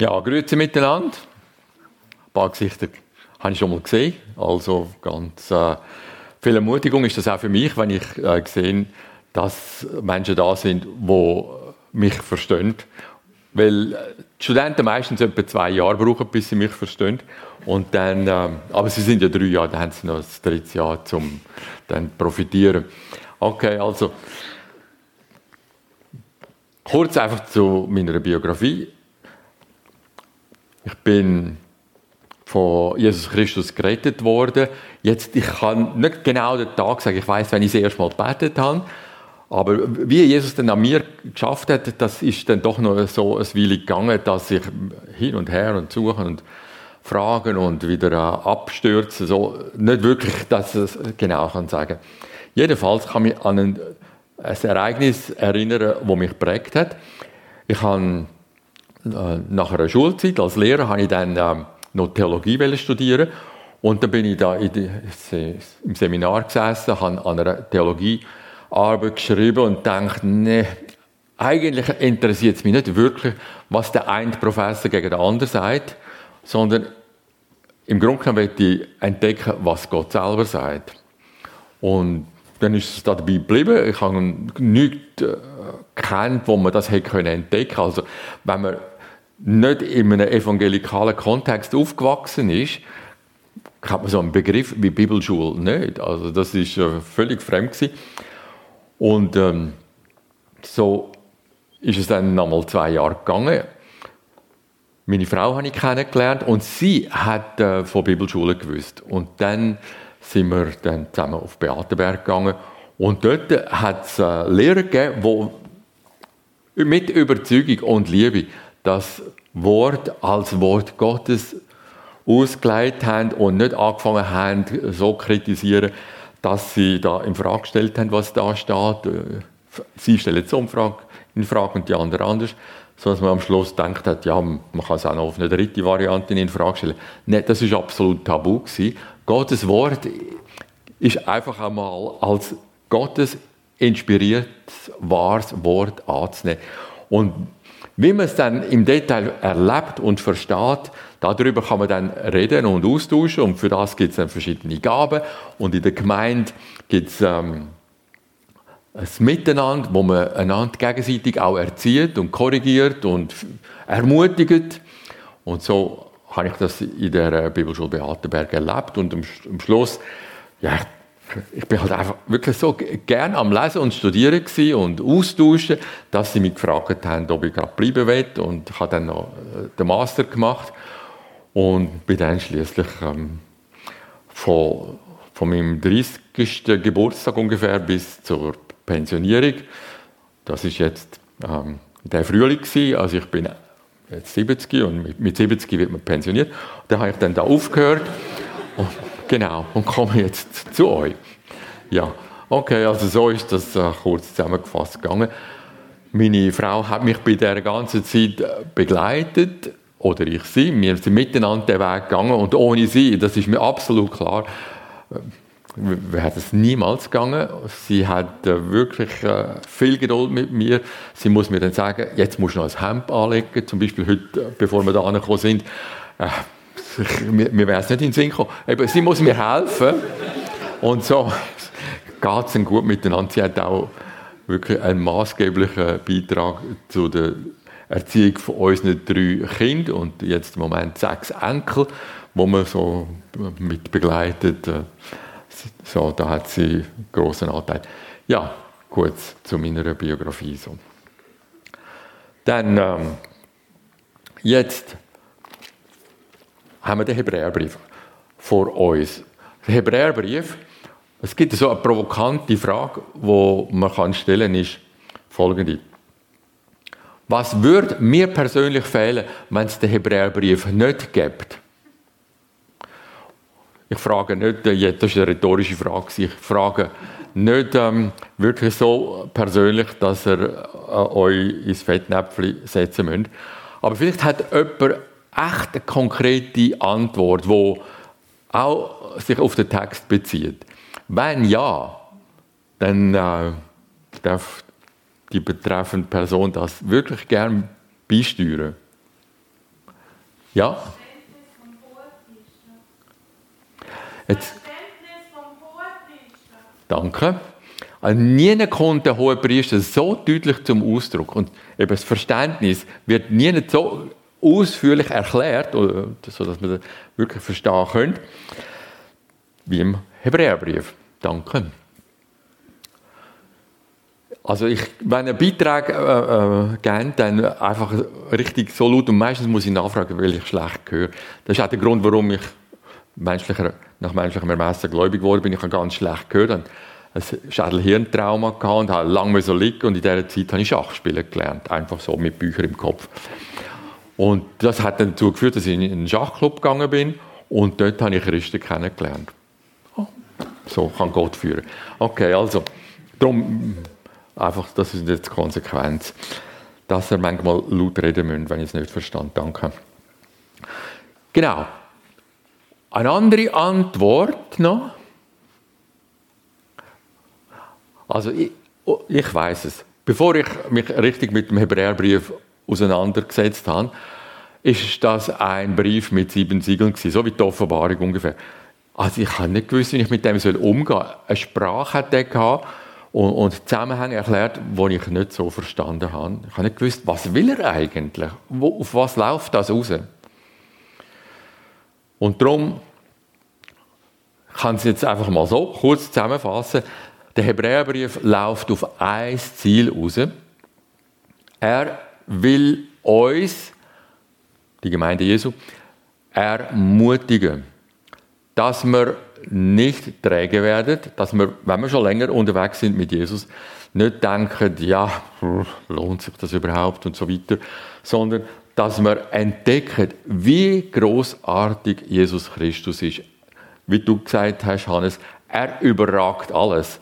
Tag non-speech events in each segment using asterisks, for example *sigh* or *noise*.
Ja, grüezi miteinander. Ein paar Gesichter habe ich schon mal gesehen. Also ganz äh, viel Ermutigung ist das auch für mich, wenn ich äh, sehe, dass Menschen da sind, die mich verstehen. Weil äh, die Studenten meistens etwa zwei Jahre brauchen, bis sie mich verstehen. Und dann, äh, aber sie sind ja drei Jahre, dann haben sie noch das dritte Jahr zum dann profitieren. Okay, also kurz einfach zu meiner Biografie. Ich bin von Jesus Christus gerettet worden. Jetzt, ich kann nicht genau den Tag sagen, ich weiß, wenn ich das erste Mal gebetet habe, aber wie Jesus dann an mir geschafft hat, das ist dann doch noch so ein Weile gegangen, dass ich hin und her und suchen und fragen und wieder abstürzen, so nicht wirklich, dass ich es genau kann sagen. Jedenfalls kann ich mich an ein, ein Ereignis erinnern, das mich geprägt hat. Ich habe äh, nach einer Schulzeit als Lehrer habe ich dann ähm, noch Theologie studieren und dann bin ich da die, im Seminar gesessen, habe an einer Theologiearbeit geschrieben und dachte, nee, eigentlich interessiert es mich nicht wirklich, was der eine Professor gegen den anderen sagt, sondern im Grunde genommen möchte ich entdecken, was Gott selber sagt. Und dann ist es da dabei geblieben. Ich habe nichts äh, kennt, wo man das hätte entdecken können. Also, wenn man nicht in einem evangelikalen Kontext aufgewachsen ist, hat man so einen Begriff wie Bibelschule nicht. Also das ist äh, völlig fremd gewesen. Und ähm, so ist es dann nochmal zwei Jahre gegangen. Meine Frau habe ich kennengelernt und sie hat äh, von Bibelschule gewusst. Und dann sind wir dann zusammen auf Beatenberg gegangen und dort hat es äh, Lehrer gegeben, die mit Überzeugung und Liebe das Wort als Wort Gottes ausgelegt haben und nicht angefangen haben, so zu kritisieren, dass sie da in Frage gestellt haben, was da steht. Sie stellen so in Frage und die anderen anders, sodass man am Schluss denkt hat, ja, man kann es auch noch auf eine dritte Variante in Frage stellen. Nein, das ist absolut tabu gewesen. Gottes Wort ist einfach einmal als Gottes inspiriertes, wahres Wort anzunehmen. Und wie man es dann im Detail erlebt und versteht, darüber kann man dann reden und austauschen. Und für das gibt es dann verschiedene Gaben. Und in der Gemeinde gibt es ähm, ein Miteinander, wo man einander gegenseitig auch erzieht und korrigiert und ermutigt. Und so habe ich das in der Bibelschule Beatenberg erlebt. Und am, Schluss ja, ich bin halt einfach wirklich so gern am Lesen und Studieren und austauschen, dass sie mich gefragt haben, ob ich gerade bleiben will. Und ich habe dann noch äh, den Master gemacht und bin dann schließlich ähm, von, von meinem 30. Geburtstag ungefähr bis zur Pensionierung. Das ist jetzt ähm, der Frühling gewesen. Also ich bin jetzt 70 und mit, mit 70 wird man pensioniert. Da habe ich dann da aufgehört. Und Genau, und komme jetzt zu euch. Ja, okay, also so ist das äh, kurz zusammengefasst gegangen. Meine Frau hat mich bei der ganzen Zeit äh, begleitet, oder ich sie. Wir sind miteinander den Weg gegangen und ohne sie, das ist mir absolut klar, äh, wäre es niemals gegangen. Sie hat äh, wirklich viel Geduld mit mir. Sie muss mir dann sagen, jetzt musst du noch ein Hemd anlegen, zum Beispiel heute, bevor wir da angekommen sind. Äh, *laughs* mir, mir wäre es nicht in den Sinn gekommen. Eben, sie muss mir helfen. Und so geht es gut miteinander. Sie hat auch wirklich einen maßgeblichen Beitrag zu der Erziehung von unseren drei Kindern und jetzt im Moment sechs Enkel, wo man so mit begleitet. So, da hat sie einen grossen Anteil. Ja, kurz zu meiner Biografie. Dann ähm, jetzt haben wir den Hebräerbrief vor uns. Der Hebräerbrief, es gibt so eine provokante Frage, die man stellen kann, ist folgende. Was würde mir persönlich fehlen, wenn es den Hebräerbrief nicht gibt? Ich frage nicht, äh, das ist eine rhetorische Frage, ich frage nicht ähm, wirklich so persönlich, dass ihr äh, euch ins Fettnäpfchen setzen müsst. Aber vielleicht hat jemand echt eine konkrete Antwort, die auch sich auf den Text bezieht? Wenn ja, dann äh, darf die betreffende Person das wirklich gern beisteuern. Ja? Jetzt. Danke. Also nie kommt der hohe Priester so deutlich zum Ausdruck. Und eben das Verständnis wird nie so ausführlich erklärt, sodass man das wirklich verstehen können, wie im Hebräerbrief. Danke. Also ich, wenn ein Beitrag äh, äh, geben, dann einfach richtig so laut und meistens muss ich nachfragen, weil ich schlecht höre. Das ist auch der Grund, warum ich menschlicher, nach menschlichem Ermessen gläubig geworden bin. Ich habe ganz schlecht gehört, habe ein Schädel-Hirntrauma gehabt und habe lange so liegen und in dieser Zeit habe ich Schachspielen gelernt, einfach so mit Büchern im Kopf. Und das hat dann dazu geführt, dass ich in einen Schachclub gegangen bin und dort habe ich Christen kennengelernt. Oh, so kann Gott führen. Okay, also, darum Einfach, das ist jetzt die Konsequenz. Dass er manchmal laut reden müsst, wenn ich es nicht verstand. Danke. Genau. Eine andere Antwort noch. Also ich, oh, ich weiß es. Bevor ich mich richtig mit dem Hebräerbrief auseinandergesetzt habe, ist das ein Brief mit sieben Siegeln gewesen, so wie die Offenbarung ungefähr. Also ich habe nicht gewusst, wie ich mit dem umgehen soll. Eine Sprache hat der gehabt, und, und Zusammenhänge erklärt, die ich nicht so verstanden habe. Ich habe nicht gewusst, was will er eigentlich? Wo, auf was läuft das raus? Und darum kann ich es jetzt einfach mal so kurz zusammenfassen. Der Hebräerbrief läuft auf ein Ziel raus. Er will uns, die Gemeinde Jesu, ermutigen, dass wir nicht träge werden, dass wir, wenn wir schon länger unterwegs sind mit Jesus, nicht denken, ja, lohnt sich das überhaupt und so weiter, sondern dass wir entdecken, wie großartig Jesus Christus ist. Wie du gesagt hast, Hannes, er überragt alles.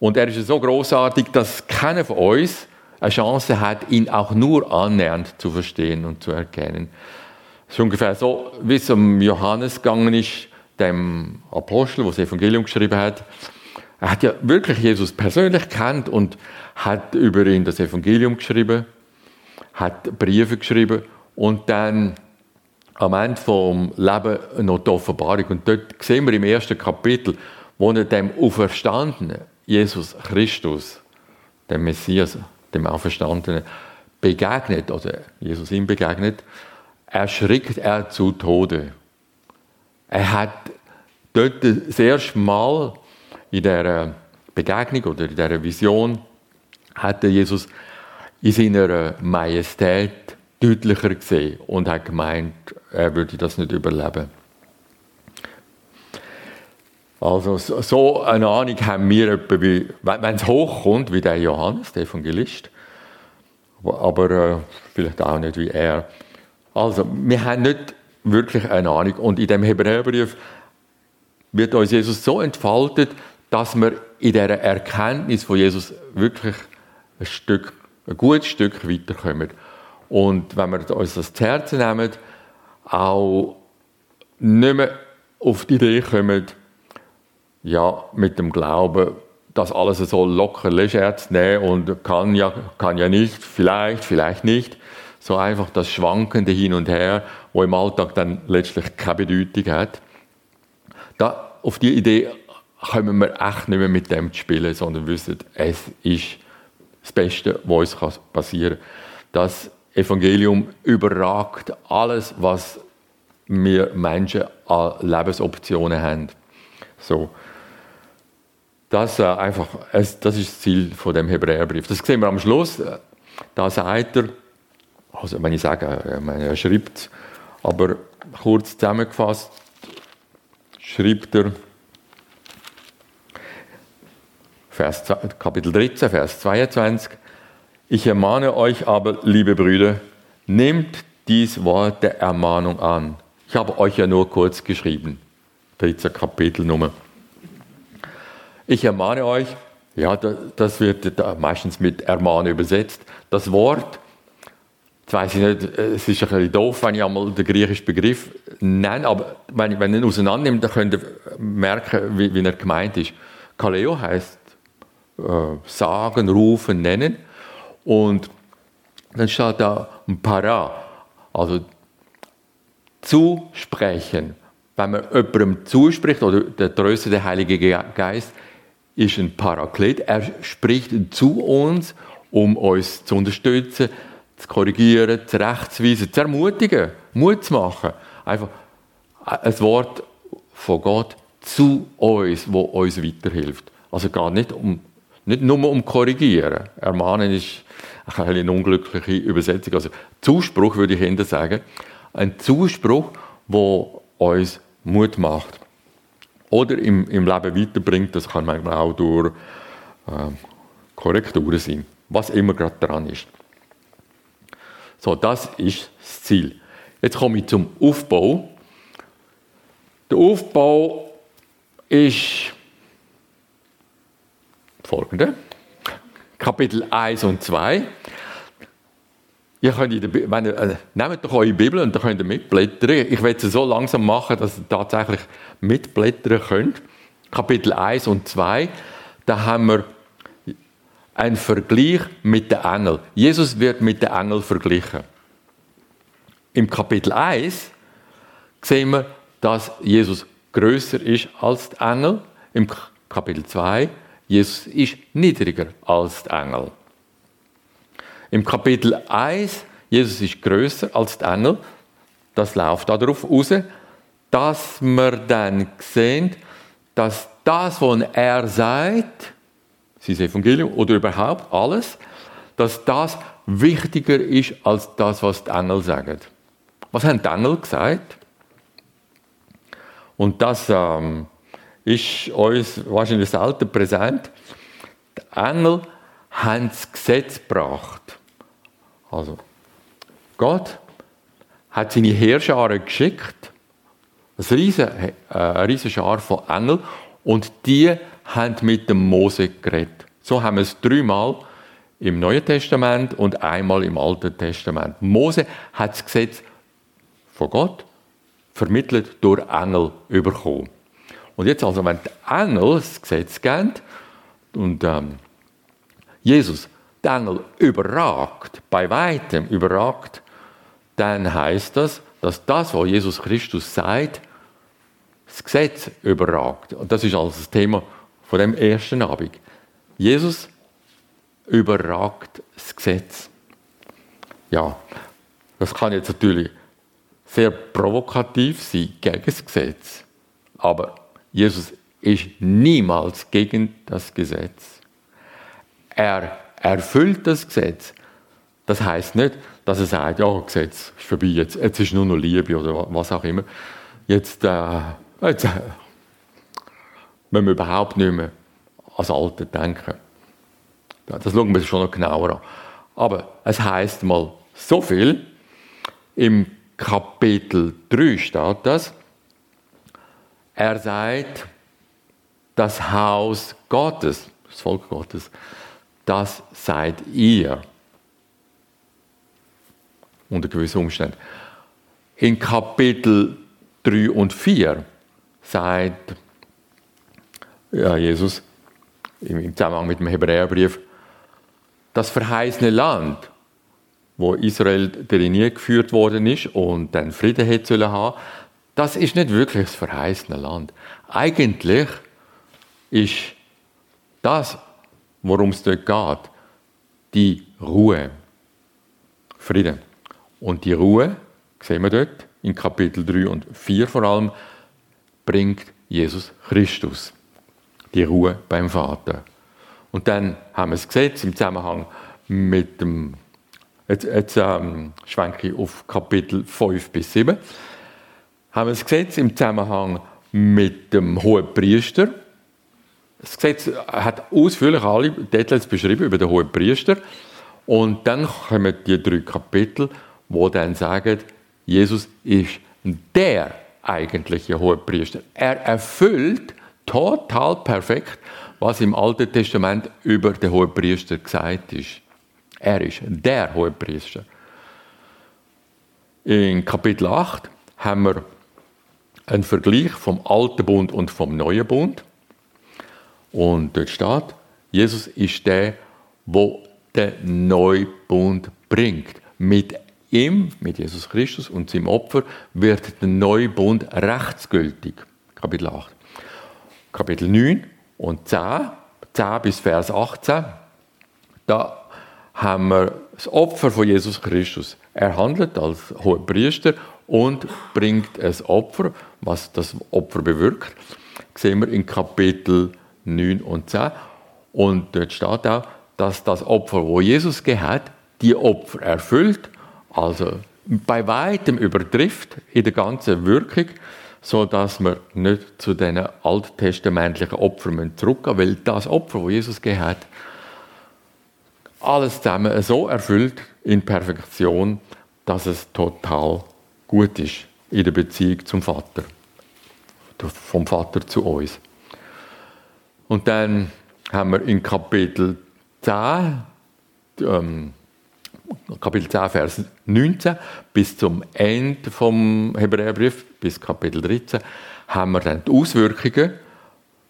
Und er ist so großartig, dass keiner von uns eine Chance hat, ihn auch nur annähernd zu verstehen und zu erkennen. Es ist ungefähr so, wie es um Johannes gegangen ist, dem Apostel, der das Evangelium geschrieben hat, er hat ja wirklich Jesus persönlich kennt und hat über ihn das Evangelium geschrieben, hat Briefe geschrieben und dann am Ende vom Leben noch die Offenbarung. Und dort sehen wir im ersten Kapitel, wo er dem Auferstandenen, Jesus Christus, dem Messias, dem Auferstandenen, begegnet, oder Jesus ihm begegnet, erschrickt er zu Tode. Er hat dort das erste Mal in dieser Begegnung oder in dieser Vision hat Jesus in seiner Majestät deutlicher gesehen und hat gemeint, er würde das nicht überleben. Also so eine Ahnung haben wir, wenn es hochkommt, wie der Johannes, der Evangelist, aber äh, vielleicht auch nicht wie er. Also wir haben nicht wirklich eine Ahnung. Und in dem Hebräerbrief wird uns Jesus so entfaltet, dass wir in dieser Erkenntnis von Jesus wirklich ein Stück, ein gutes Stück weiterkommen. Und wenn wir uns das zu Herzen nehmen, auch nicht mehr auf die Idee kommen, ja, mit dem Glauben, das alles so locker leger zu nehmen und kann ja, kann ja nicht, vielleicht, vielleicht nicht, so einfach das Schwankende hin und her, wo im Alltag dann letztlich keine Bedeutung hat. Da, auf die Idee kommen wir echt nicht mehr mit dem spielen, sondern wissen, es ist das Beste, was uns passieren kann. Das Evangelium überragt alles, was wir Menschen an Lebensoptionen haben. So. Das, äh, einfach, das ist das Ziel von dem Hebräerbrief. Das sehen wir am Schluss. Da sagt er, also wenn ich sage, er schreibt, aber kurz zusammengefasst, schreibt er, Vers, Kapitel 13, Vers 22, ich ermahne euch aber, liebe Brüder, nehmt dies Wort der Ermahnung an. Ich habe euch ja nur kurz geschrieben, 13 Kapitelnummer. Ich ermahne euch, ja, das wird meistens mit Ermahne übersetzt. Das Wort Jetzt weiss ich nicht, es ist ein bisschen doof, wenn ich einmal den griechischen Begriff nenne, aber wenn, ich, wenn ich ihn auseinandernehme, dann könnt ihr merken, wie, wie er gemeint ist. Kaleo heißt äh, sagen, rufen, nennen. Und dann steht da Para. Also zusprechen. Wenn man jemandem zuspricht, oder der tröstende Heilige Geist ist ein Paraklet, er spricht zu uns, um uns zu unterstützen, zu korrigieren, zurechtzuweisen, zu ermutigen, Mut zu machen. Einfach ein Wort von Gott zu uns, wo uns weiterhilft. Also gar nicht um nicht nur um korrigieren. Ermahnen ist eine unglückliche Übersetzung. Also Zuspruch würde ich Ihnen sagen. Ein Zuspruch, der uns Mut macht. Oder im, im Leben weiterbringt, das kann manchmal auch durch äh, Korrekturen sein. Was immer gerade dran ist. So, das ist das Ziel. Jetzt komme ich zum Aufbau. Der Aufbau ist folgende. Kapitel 1 und 2. Ihr könnt der, wenn ihr, äh, nehmt doch eure Bibel und dann könnt ihr mitblättern. Ich werde es so langsam machen, dass ihr tatsächlich mitblättern könnt. Kapitel 1 und 2, da haben wir einen Vergleich mit den Engeln. Jesus wird mit den Engeln verglichen. Im Kapitel 1 sehen wir, dass Jesus größer ist als die Engel. Im Kapitel 2 Jesus ist niedriger als die Engel. Im Kapitel 1, Jesus ist größer als die Engel. Das läuft darauf aus, dass wir dann sehen, dass das, was er sagt, sein Evangelium oder überhaupt alles, dass das wichtiger ist als das, was die Engel sagen. Was haben die Engel gesagt? Und das ähm, ist uns wahrscheinlich selten präsent. Die Engel haben das Gesetz gebracht. Also, Gott hat seine Heerscharen geschickt, eine riesige, äh, Schar von Engeln, und die haben mit dem Mose geredet. So haben wir es dreimal im Neuen Testament und einmal im Alten Testament. Mose hat das Gesetz von Gott vermittelt durch Engel bekommen. Und jetzt also, wenn die Engel das Gesetz geben und ähm, Jesus die Engel überragt, bei weitem überragt, dann heißt das, dass das, was Jesus Christus sagt, das Gesetz überragt. Und das ist also das Thema von dem ersten Abend. Jesus überragt das Gesetz. Ja, das kann jetzt natürlich sehr provokativ sein gegen das Gesetz. Aber Jesus ist niemals gegen das Gesetz. Er erfüllt das Gesetz. Das heißt nicht, dass er sagt, ja, Gesetz ist vorbei, jetzt, jetzt ist nur noch Liebe oder was auch immer. Jetzt, äh, jetzt äh, müssen wir überhaupt nicht mehr ans Alte denken. Das schauen wir schon noch genauer an. Aber es heißt mal so viel, im Kapitel 3 steht das, er sagt, das Haus Gottes, das Volk Gottes, das seid ihr. Unter gewissen Umständen. In Kapitel 3 und 4 sagt ja, Jesus im Zusammenhang mit dem Hebräerbrief, das verheißene Land, wo Israel darin geführt worden ist und dann Frieden hätte haben das ist nicht wirklich das verheißene Land. Eigentlich ist das, worum es dort geht, die Ruhe. Frieden. Und die Ruhe, sehen wir dort, in Kapitel 3 und 4 vor allem, bringt Jesus Christus. Die Ruhe beim Vater. Und dann haben wir das Gesetz im Zusammenhang mit dem, jetzt, jetzt ähm, schwenke ich auf Kapitel 5 bis 7 haben wir das Gesetz im Zusammenhang mit dem hohen Priester. Das Gesetz hat ausführlich alle Details beschrieben über den hohen Priester. Und dann kommen die drei Kapitel, wo dann sagen, Jesus ist der eigentliche hohe Priester. Er erfüllt total perfekt, was im Alten Testament über den hohen Priester gesagt ist. Er ist der hohe Priester. In Kapitel 8 haben wir ein Vergleich vom alten Bund und vom neuen Bund. Und dort steht, Jesus ist der, wo den Neubund bringt. Mit ihm, mit Jesus Christus und seinem Opfer, wird der neue Bund rechtsgültig. Kapitel 8. Kapitel 9 und 10, 10 bis Vers 18, da haben wir das Opfer von Jesus Christus. Er handelt als hoher Priester und bringt ein Opfer, was das Opfer bewirkt. Sehen wir in Kapitel 9 und 10. Und dort steht auch, dass das Opfer, wo Jesus gehat, die Opfer erfüllt, also bei weitem übertrifft in der ganzen Wirkung, so dass wir nicht zu den alttestamentlichen Opfern zurückgehen weil das Opfer, wo Jesus gehat, alles zusammen so erfüllt in Perfektion, dass es total gut ist in der Beziehung zum Vater, vom Vater zu uns. Und dann haben wir in Kapitel 10, ähm, Kapitel 10, Vers 19 bis zum Ende vom Hebräerbrief, bis Kapitel 13, haben wir dann die Auswirkungen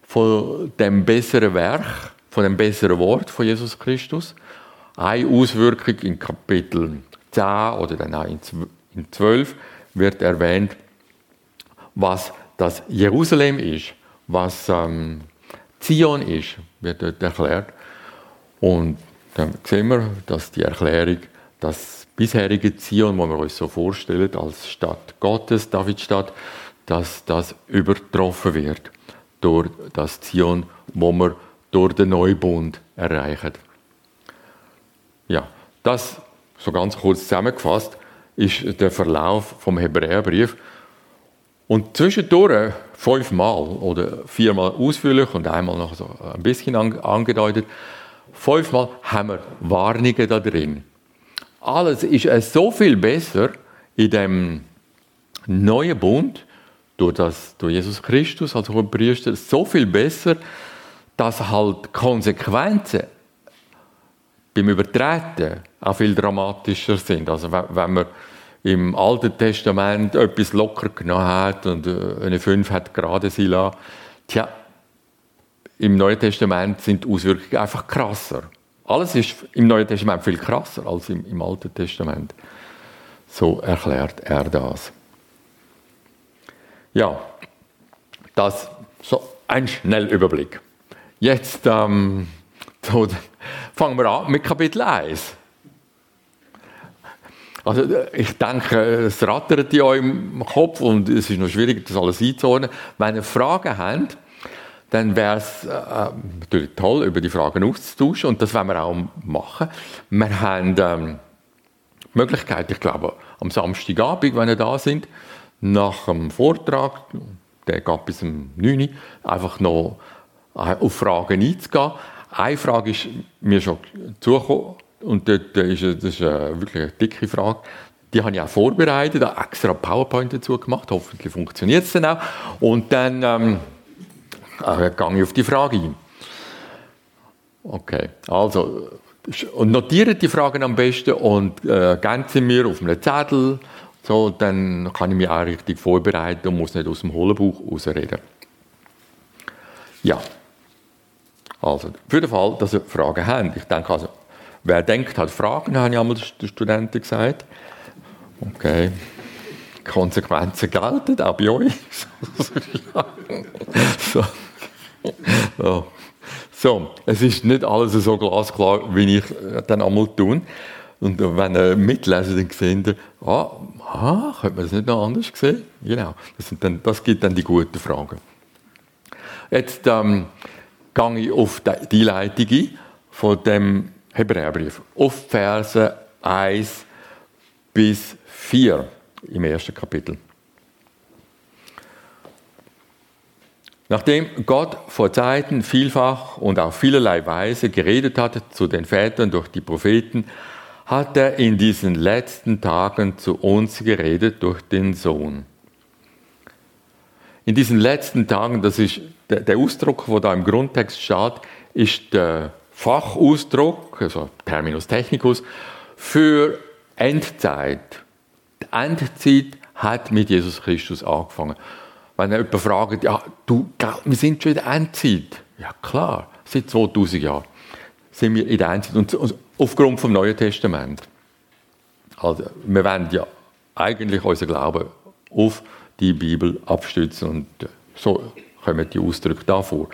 von dem besseren Werk, von dem besseren Wort von Jesus Christus. Eine Auswirkung in Kapitel 10 oder dann auch in 12 wird erwähnt, was das Jerusalem ist, was ähm, Zion ist, wird dort erklärt. Und dann sehen wir, dass die Erklärung, das bisherige Zion, wo wir uns so vorstellen, als Stadt Gottes, Davidstadt, dass das übertroffen wird durch das Zion, wo wir durch den Neubund erreichen. Ja, das so ganz kurz zusammengefasst ist der Verlauf vom Hebräerbrief. Und zwischendurch fünfmal oder viermal ausführlich und einmal noch so ein bisschen angedeutet, fünfmal haben wir Warnungen da drin. Alles ist so viel besser in dem neuen Bund, durch, das, durch Jesus Christus als Priester, so viel besser, dass halt Konsequenzen beim Übertreten auch viel dramatischer sind. Also wenn man im Alten Testament etwas locker genommen hat und äh, eine Fünf hat gerade sie lassen, tja, im Neuen Testament sind die Auswirkungen einfach krasser. Alles ist im Neuen Testament viel krasser als im, im Alten Testament. So erklärt er das. Ja, das so ein Schnellüberblick. Jetzt ähm, *laughs* so, fangen wir an mit Kapitel 1. Also ich denke, es rattert in eurem Kopf und es ist noch schwierig, das alles einzuordnen. Wenn ihr Fragen habt, dann wäre es äh, natürlich toll, über die Fragen auszutauschen und das werden wir auch machen. Wir haben ähm, die Möglichkeit, ich glaube, am Samstagabend, wenn ihr da sind, nach dem Vortrag, der geht bis um 9 Uhr, einfach noch äh, auf Fragen einzugehen. Eine Frage ist mir schon zugekommen und dort ist, das ist wirklich eine dicke Frage. Die habe ich auch vorbereitet, habe extra PowerPoint dazu gemacht. Hoffentlich funktioniert es dann auch. Und dann ähm, äh, gehe ich auf die Frage ein. Okay, also und notiert die Fragen am besten und äh, mir auf einem Zettel. So, dann kann ich mich auch richtig vorbereiten und muss nicht aus dem Hohlenbuch rausreden. Ja. Also, für den Fall, dass ihr Fragen habt. Ich denke also, wer denkt, hat Fragen, habe ich einmal den Studenten gesagt. Okay. Konsequenzen gelten, auch bei euch. *laughs* so. so. so. es ist nicht alles so glasklar, wie ich dann einmal tun. Und wenn ihr mitlesen, dann seht ihr, ah, ah, könnte man das nicht noch anders sehen? Genau, das, sind dann, das gibt dann die guten Fragen. Jetzt ähm, gehe ich auf die Einleitung ein von dem Hebräerbrief, auf Verse 1 bis 4 im ersten Kapitel. Nachdem Gott vor Zeiten vielfach und auf vielerlei Weise geredet hatte zu den Vätern durch die Propheten, hat er in diesen letzten Tagen zu uns geredet durch den Sohn. In diesen letzten Tagen, das ist der, Ausdruck, der da im Grundtext steht, ist der Fachausdruck, also Terminus technicus, für Endzeit. Die Endzeit hat mit Jesus Christus angefangen. Wenn jemand fragt, ja, du, wir sind schon in der Endzeit. Ja, klar, seit 2000 Jahren sind wir in der Endzeit. Und aufgrund vom Neuen Testament. Also, wir wollen ja eigentlich unseren Glauben auf die Bibel abstützen und so kommen die Ausdrücke da vor.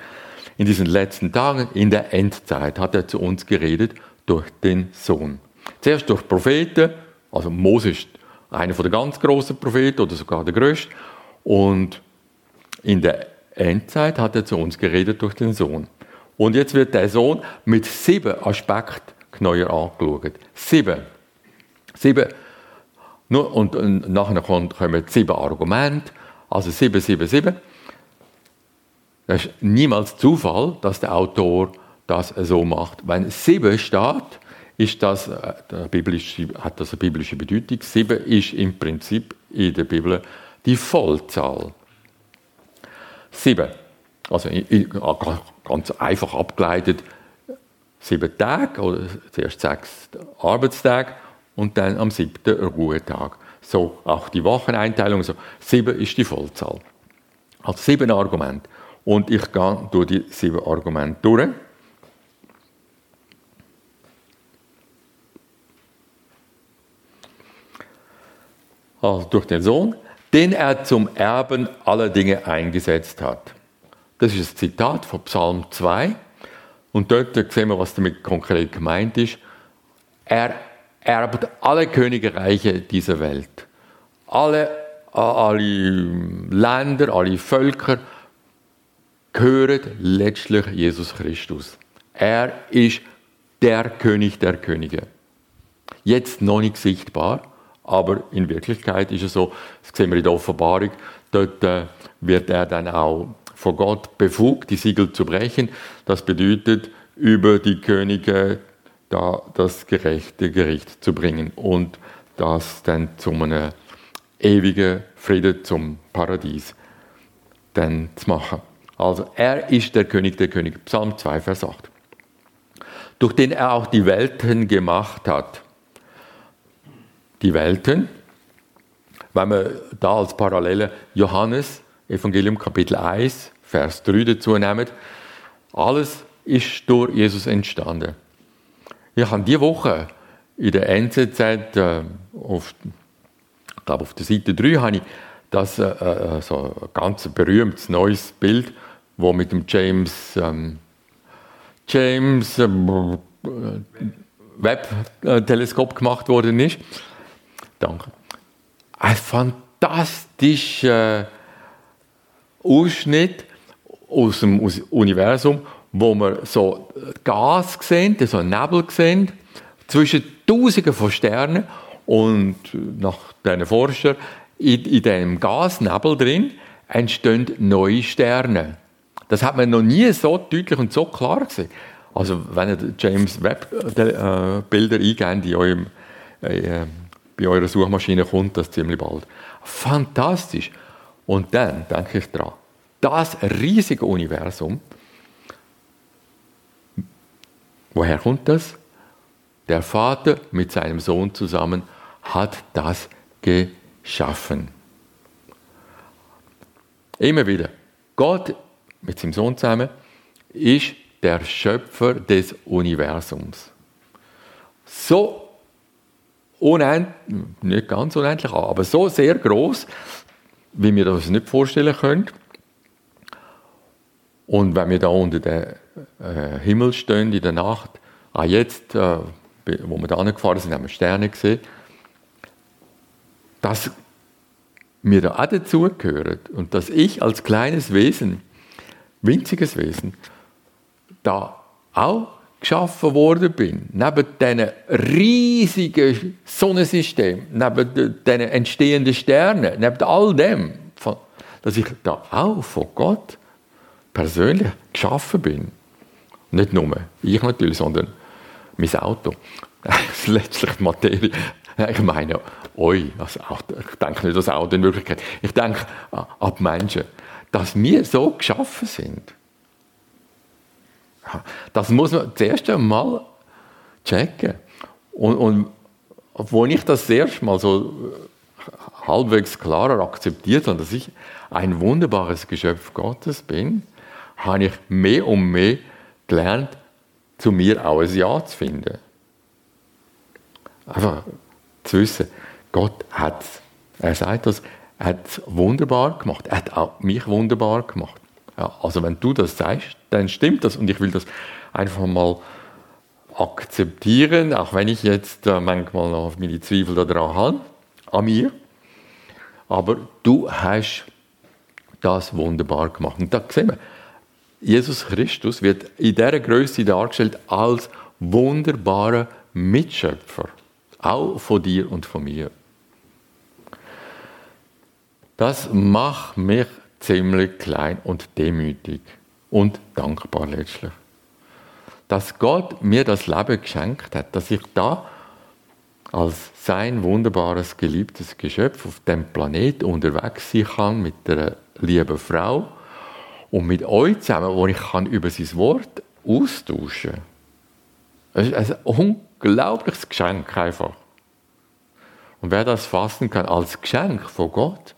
In diesen letzten Tagen, in der Endzeit, hat er zu uns geredet durch den Sohn. Zuerst durch Propheten, also Moses ist einer der ganz großen Propheten oder sogar der größte. Und in der Endzeit hat er zu uns geredet durch den Sohn. Und jetzt wird der Sohn mit sieben Aspekten neuer angeschaut. Sieben. Sieben. Und, und nachher kommen sieben Argumente. Also sieben, sieben, sieben. Das ist niemals Zufall, dass der Autor das so macht. Wenn sieben steht, ist das, äh, hat das eine biblische Bedeutung. Sieben ist im Prinzip in der Bibel die Vollzahl. Sieben. Also ganz einfach abgeleitet, sieben Tage, oder zuerst sechs Arbeitstage und dann am siebten Ruhetag. So auch die Wocheneinteilung. So. Sieben ist die Vollzahl. Also sieben Argumente. Und ich gehe durch die sieben Argumente durch. also durch den Sohn, den er zum Erben aller Dinge eingesetzt hat. Das ist ein Zitat von Psalm 2. Und dort sehen wir, was damit konkret gemeint ist. Er erbt alle Königreiche dieser Welt. Alle, alle Länder, alle Völker gehören letztlich Jesus Christus. Er ist der König der Könige. Jetzt noch nicht sichtbar, aber in Wirklichkeit ist es so, das sehen wir in der Offenbarung, dort äh, wird er dann auch von Gott befugt, die Siegel zu brechen. Das bedeutet, über die Könige da das gerechte Gericht zu bringen und das dann zu einem ewigen Frieden, zum Paradies dann zu machen. Also er ist der König der Könige. Psalm 2, Vers 8. Durch den er auch die Welten gemacht hat die Welten. Wenn wir da als Parallele Johannes, Evangelium Kapitel 1, Vers 3 dazu nehmen, alles ist durch Jesus entstanden. Ich habe diese Woche in der NZZ, äh, auf, ich glaube auf der Seite 3, habe ich das äh, äh, so ein ganz berühmtes neues Bild, wo mit dem James ähm, James äh, Webb-Teleskop gemacht worden ist. Danke. Ein fantastischer Ausschnitt aus dem Universum, wo wir so Gas sehen, so einen Nebel sehen, zwischen Tausenden von Sternen und nach diesen Forschern, in, in diesem Gasnebel drin entstehen neue Sterne. Das hat man noch nie so deutlich und so klar gesehen. Also wenn ihr James Webb äh, eingebt in eurem äh, bei eurer Suchmaschine kommt das ziemlich bald. Fantastisch. Und dann denke ich dran, das riesige Universum, woher kommt das? Der Vater mit seinem Sohn zusammen hat das geschaffen. Immer wieder. Gott mit seinem Sohn zusammen ist der Schöpfer des Universums. So unendlich, nicht ganz unendlich, aber so sehr groß, wie wir das nicht vorstellen können. Und wenn wir da unter dem äh, Himmel stehen in der Nacht, auch jetzt, äh, wo wir da angefahren sind, haben wir Sterne gesehen, dass mir da auch dazugehören und dass ich als kleines Wesen, winziges Wesen, da auch geschaffen worden bin, neben diesen riesigen Sonnensystemen, neben den entstehenden Sternen, neben all dem, dass ich da auch von Gott persönlich geschaffen bin. Nicht nur ich natürlich, sondern mein Auto. Das *laughs* ist letztlich die Materie. Ich meine, euch, also ich denke nicht das Auto in Wirklichkeit, ich denke an die Menschen, dass wir so geschaffen sind das muss man zuerst einmal checken. Und, und wo ich das erste Mal so halbwegs klarer akzeptiert habe, dass ich ein wunderbares Geschöpf Gottes bin, habe ich mehr und mehr gelernt, zu mir auch ein Ja zu finden. Einfach zu wissen, Gott hat es. Er sagt das, er hat es wunderbar gemacht. Er hat auch mich wunderbar gemacht. Ja, also wenn du das sagst, dann stimmt das und ich will das einfach mal akzeptieren, auch wenn ich jetzt äh, manchmal noch meine Zweifel daran habe, an mir. Aber du hast das wunderbar gemacht. Und da sehen wir, Jesus Christus wird in dieser Größe dargestellt als wunderbarer Mitschöpfer, auch von dir und von mir. Das macht mich ziemlich klein und demütig und dankbar letztlich. Dass Gott mir das Leben geschenkt hat, dass ich da als sein wunderbares, geliebtes Geschöpf auf dem Planet unterwegs sein kann mit einer lieben Frau und mit euch zusammen, wo ich kann über sein Wort austauschen kann. Es ist ein unglaubliches Geschenk einfach. Und wer das fassen kann als Geschenk von Gott,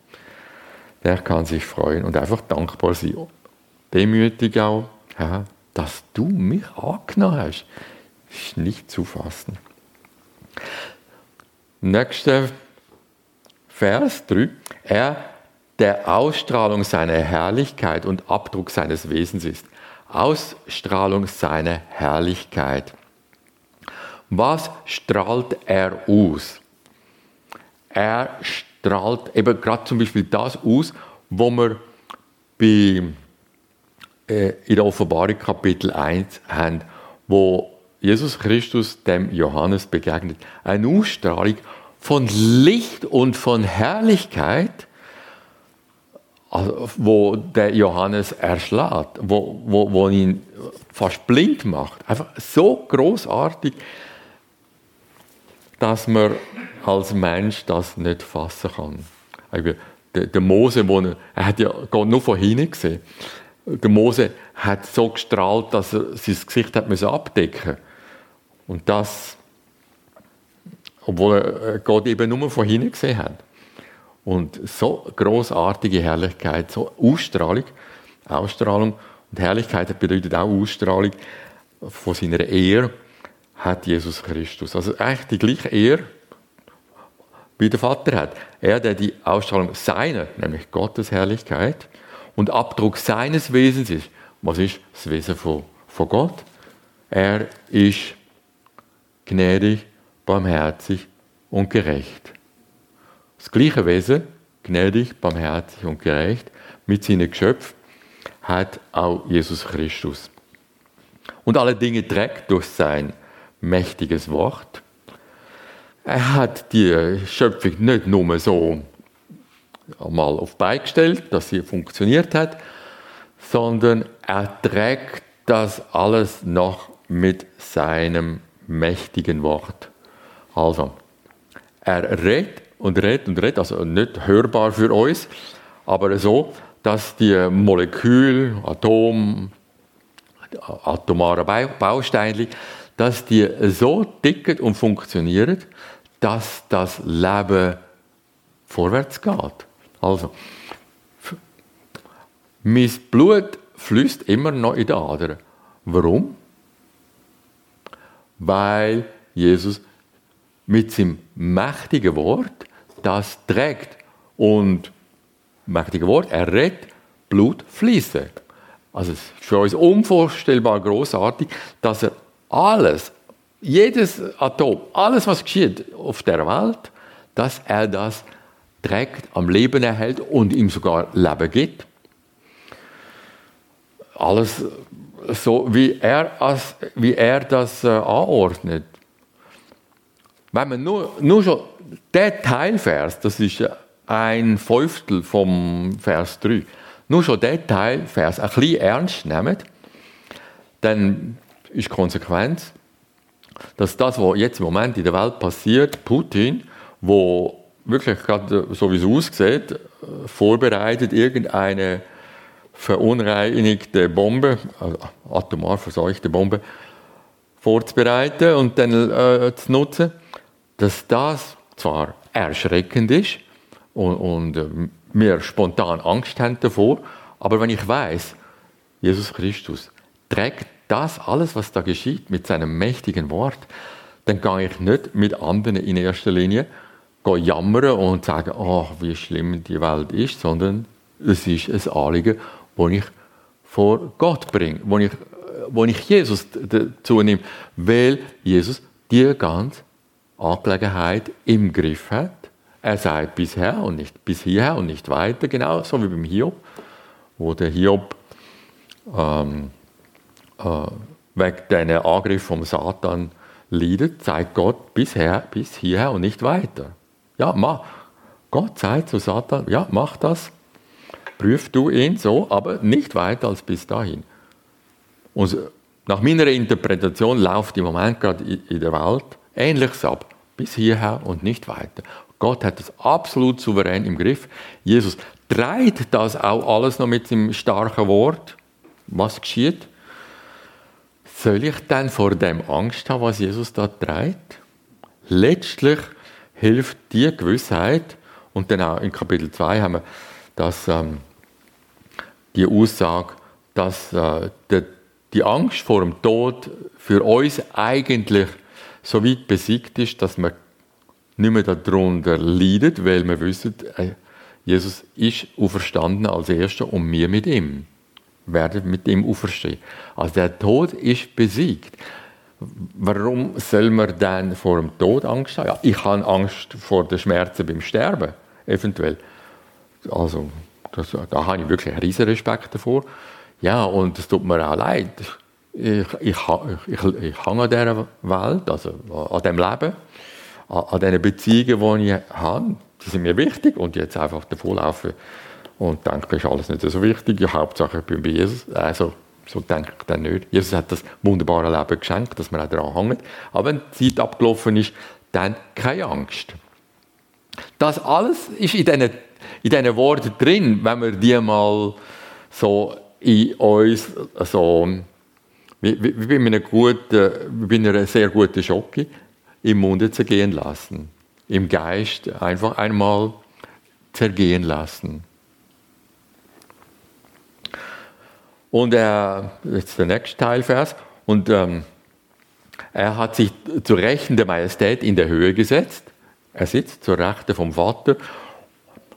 der kann sich freuen und einfach dankbar sein. Demütig auch, dass du mich angenommen hast, ist nicht zu fassen. Nächster Vers 3. Er, der Ausstrahlung seiner Herrlichkeit und Abdruck seines Wesens ist. Ausstrahlung seiner Herrlichkeit. Was strahlt er aus? Er strahlt eben gerade zum Beispiel das aus, wo wir bei, äh, in der Offenbarung Kapitel 1 haben, wo Jesus Christus dem Johannes begegnet. Eine Ausstrahlung von Licht und von Herrlichkeit, also, wo der Johannes erschlägt, wo, wo, wo ihn fast blind macht. Einfach so großartig, dass man als Mensch das nicht fassen kann. Der, der Mose, wo er, er hat ja Gott nur von hinten gesehen. Der Mose hat so gestrahlt, dass er sein Gesicht hat abdecken musste. Und das, obwohl er Gott eben nur von hinten gesehen hat. Und so großartige Herrlichkeit, so Ausstrahlung, Ausstrahlung und Herrlichkeit bedeutet auch Ausstrahlung von seiner Ehre hat Jesus Christus. Also eigentlich die gleiche Ehre, wie der Vater hat. Er, der die Ausstrahlung seiner, nämlich Gottes Herrlichkeit und Abdruck seines Wesens ist. Was ist das Wesen von, von Gott? Er ist gnädig, barmherzig und gerecht. Das gleiche Wesen, gnädig, barmherzig und gerecht, mit seinen Geschöpfen, hat auch Jesus Christus. Und alle Dinge trägt durch sein mächtiges Wort. Er hat die Schöpfung nicht nur so mal auf beigestellt, dass sie funktioniert hat, sondern er trägt das alles noch mit seinem mächtigen Wort. Also, er redet und redet und redet, also nicht hörbar für uns, aber so, dass die Molekül, Atom, atomare Bausteine, dass die so ticken und funktionieren, dass das Leben vorwärts geht. Also, mein Blut fließt immer noch in die Adern. Warum? weil Jesus mit seinem mächtigen Wort das trägt. Und mächtige Wort, er redet, Blut fließen. Also es ist für uns unvorstellbar großartig, dass er alles, jedes Atom, alles was geschieht auf der Welt, dass er das trägt, am Leben erhält und ihm sogar Leben gibt. Alles so wie er, als, wie er das äh, anordnet. Wenn man nur, nur schon der Teilvers, das ist ein Fünftel vom Vers 3, nur schon der Teilvers ein bisschen ernst nehmen, dann ist Konsequenz, dass das, was jetzt im Moment in der Welt passiert, Putin, wo wirklich gerade, so wie es aussieht, vorbereitet, irgendeine verunreinigte Bombe, also atomar verseuchte Bombe, vorzubereiten und dann äh, zu nutzen, dass das zwar erschreckend ist und, und äh, wir spontan Angst haben davor, aber wenn ich weiß, Jesus Christus trägt das alles, was da geschieht, mit seinem mächtigen Wort, dann gehe ich nicht mit anderen in erster Linie jammern und sagen, oh, wie schlimm die Welt ist, sondern es ist ein Anliegen, das ich vor Gott bringe, wo ich, wo ich Jesus dazu nehme, weil Jesus die ganze Angelegenheit im Griff hat. Er sagt bisher und nicht bis hierher und nicht weiter, genau so wie beim Hiob, wo der Hiob ähm, äh, wegen diesen Angriff vom Satan leidet, sagt Gott bisher, bis hierher und nicht weiter. Ja, mach. Gott sagt zu Satan, ja, mach das, prüf du ihn so, aber nicht weiter als bis dahin. Und nach meiner Interpretation läuft im Moment gerade in der Welt Ähnliches ab. Bis hierher und nicht weiter. Gott hat das absolut souverän im Griff. Jesus treibt das auch alles noch mit dem starken Wort. Was geschieht? Soll ich dann vor dem Angst haben, was Jesus da treibt? Letztlich hilft die Gewissheit, und dann auch in Kapitel 2 haben wir das, ähm, die Aussage, dass äh, der, die Angst vor dem Tod für uns eigentlich so weit besiegt ist, dass wir nicht mehr darunter leiden, weil wir wissen, äh, Jesus ist auferstanden als Erster und wir mit ihm werden mit ihm auferstehen. Also der Tod ist besiegt. Warum soll man dann vor dem Tod Angst haben? Ja, ich habe Angst vor den Schmerzen beim Sterben, eventuell. Also, das, da habe ich wirklich einen riesen Respekt davor. Ja, und es tut mir auch leid. Ich, ich, ich, ich hänge an dieser Welt, also an diesem Leben, an, an diesen Beziehungen, die ich habe. Die sind mir wichtig und jetzt einfach davonlaufen und denke, ist alles nicht so wichtig. Ja, Hauptsache, ich bin bei Jesus. Also, so denke ich dann nicht. Jesus hat das wunderbare Leben geschenkt, dass man auch daran hängt. Aber wenn die Zeit abgelaufen ist, dann keine Angst. Das alles ist in diesen, in diesen Worten drin, wenn wir die mal so in uns so, wie, wie, wie bei, einer sehr guten Schocke im Munde zergehen lassen. Im Geist einfach einmal zergehen lassen. Und er, jetzt der nächste Teilvers, und ähm, er hat sich zu Rechten der Majestät in der Höhe gesetzt. Er sitzt zur Rechten vom Vater.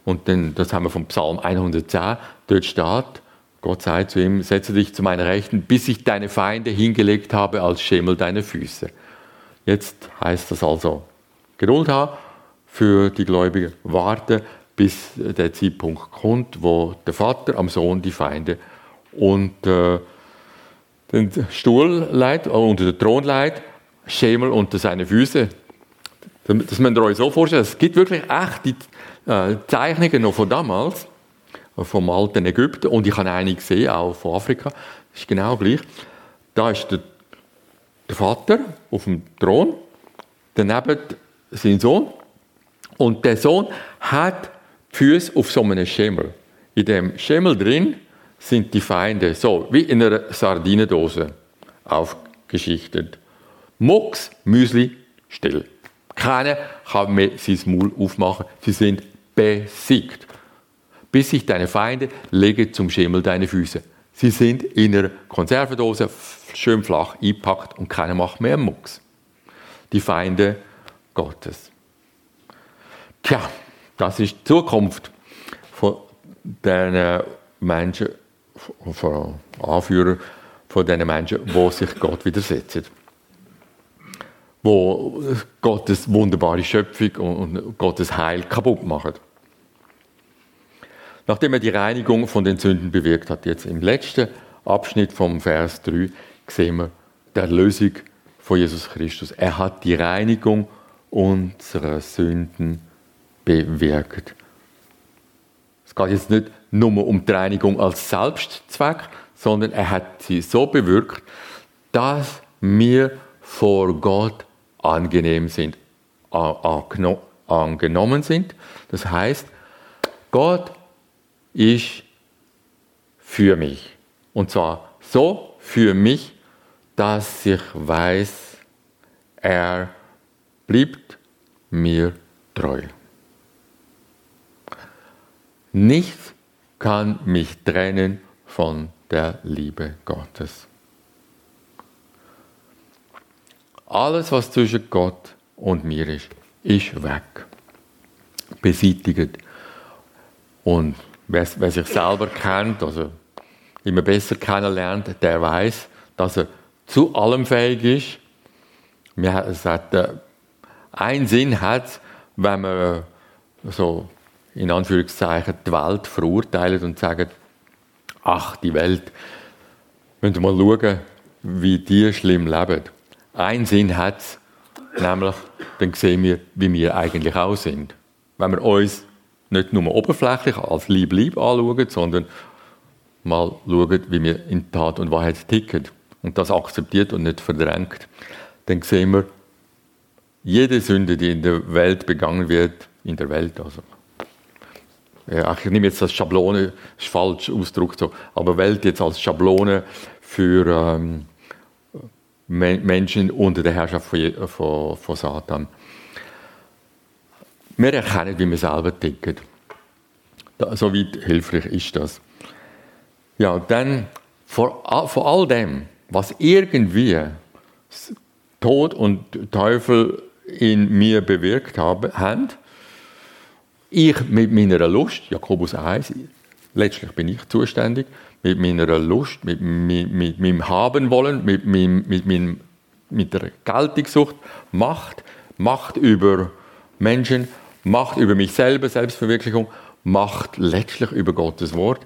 Und den, das haben wir vom Psalm 110. Dort steht, Gott sei zu ihm, setze dich zu meiner Rechten, bis ich deine Feinde hingelegt habe als Schemel deiner Füße. Jetzt heißt das also, Geduld haben für die Gläubigen, warte, bis der Zeitpunkt kommt, wo der Vater am Sohn die Feinde und äh, den Stuhl leitet, äh, unter den Thron leitet, Schemel unter seine Füße. Das müsst ihr euch so vorstellen. Es gibt wirklich echt die äh, Zeichnungen noch von damals, vom alten Ägypten, und ich habe einige gesehen, auch von Afrika. Das ist genau gleich. Da ist der, der Vater auf dem Thron, daneben sein Sohn, und der Sohn hat die Füße auf so einem Schemel. In dem Schemel drin sind die Feinde so wie in einer Sardinendose aufgeschichtet. Mucks, Müsli, still. Keiner kann mehr sein Maul aufmachen. Sie sind besiegt. Bis sich deine Feinde legen zum Schimmel deine Füße. Sie sind in einer Konservendose schön flach eingepackt und keiner macht mehr Mucks. Die Feinde Gottes. Tja, das ist die Zukunft von diesen Menschen, von Anführer von diesen Menschen, die sich Gott widersetzen. Wo Gottes wunderbare Schöpfung und Gottes Heil kaputt machen. Nachdem er die Reinigung von den Sünden bewirkt hat, jetzt im letzten Abschnitt vom Vers 3, sehen wir die Erlösung von Jesus Christus. Er hat die Reinigung unserer Sünden bewirkt. Es geht jetzt nicht nur um die Reinigung als Selbstzweck, sondern er hat sie so bewirkt, dass wir vor Gott angenehm sind, angenommen sind. Das heißt, Gott ist für mich. Und zwar so für mich, dass ich weiß, er bleibt mir treu. Nichts kann mich trennen von der Liebe Gottes. Alles, was zwischen Gott und mir ist, ist weg. Beseitigt. Und wer, wer sich selber kennt, also immer besser kennenlernt, der weiß, dass er zu allem fähig ist. Es hat, äh, einen Sinn hat wenn man so in Anführungszeichen die Welt verurteilt und sagt, ach, die Welt, müssen wir mal schauen, wie die schlimm leben. Ein Sinn hat es, nämlich, dann sehen wir, wie wir eigentlich auch sind. Wenn wir uns nicht nur oberflächlich als Lieb-Lieb anschauen, sondern mal schauen, wie wir in Tat und Wahrheit ticken und das akzeptiert und nicht verdrängt, dann sehen wir, jede Sünde, die in der Welt begangen wird, in der Welt also, ja, ich nehme jetzt das Schablone, ist falsch ausgedrückt aber Welt jetzt als Schablone für ähm, Menschen unter der Herrschaft von, von, von Satan. Wir erkennen, wie wir selber ticken. So weit hilfreich ist das. Ja, dann vor all dem, was irgendwie Tod und Teufel in mir bewirkt haben, ich mit meiner Lust, Jakobus 1, letztlich bin ich zuständig, mit meiner Lust, mit, mit, mit meinem Haben wollen, mit, mit, mit, mit, mit der Geltungssucht, Macht, Macht über Menschen, Macht über mich selber, Selbstverwirklichung, Macht letztlich über Gottes Wort,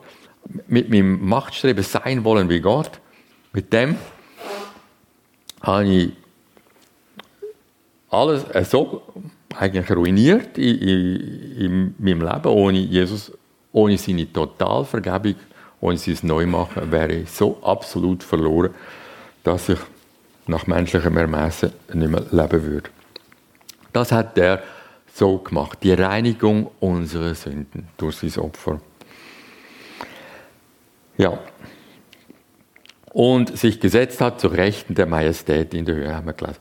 mit meinem Machtstreben sein wollen wie Gott, mit dem habe ich alles so eigentlich ruiniert in, in, in meinem Leben ohne Jesus, ohne seine Totalvergebung, ohne sein Neumachen, wäre ich so absolut verloren, dass ich nach menschlichem Ermessen nicht mehr leben würde. Das hat er so gemacht, die Reinigung unserer Sünden durch sein Opfer. Ja. Und sich gesetzt hat zur Rechten der Majestät in der Höhe, haben wir gelesen.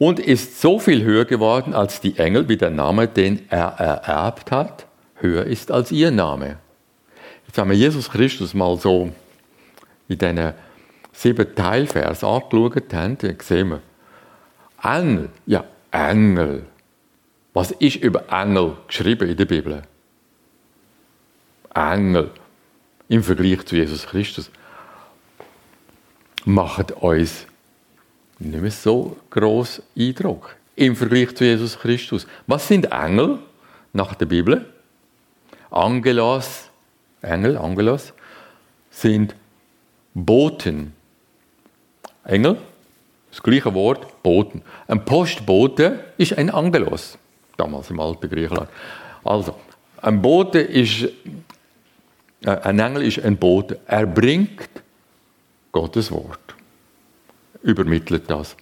Und ist so viel höher geworden als die Engel, wie der Name, den er ererbt hat, höher ist als ihr Name. Jetzt haben wir Jesus Christus mal so in diesen sieben Teilvers angeschaut haben, dann sehen wir, Engel, ja, Engel. Was ist über Engel geschrieben in der Bibel? Engel im Vergleich zu Jesus Christus machen uns nicht mehr so groß Eindruck im Vergleich zu Jesus Christus. Was sind Engel nach der Bibel? Angelos, Engel, Angelos, sind Boten. Engel, das gleiche Wort, Boten. Ein Postbote ist ein Angelos, damals im alten Griechenland. Also, ein Bote ist äh, ein Engel ist ein Bote. Er bringt Gottes Wort. Übermittelt das.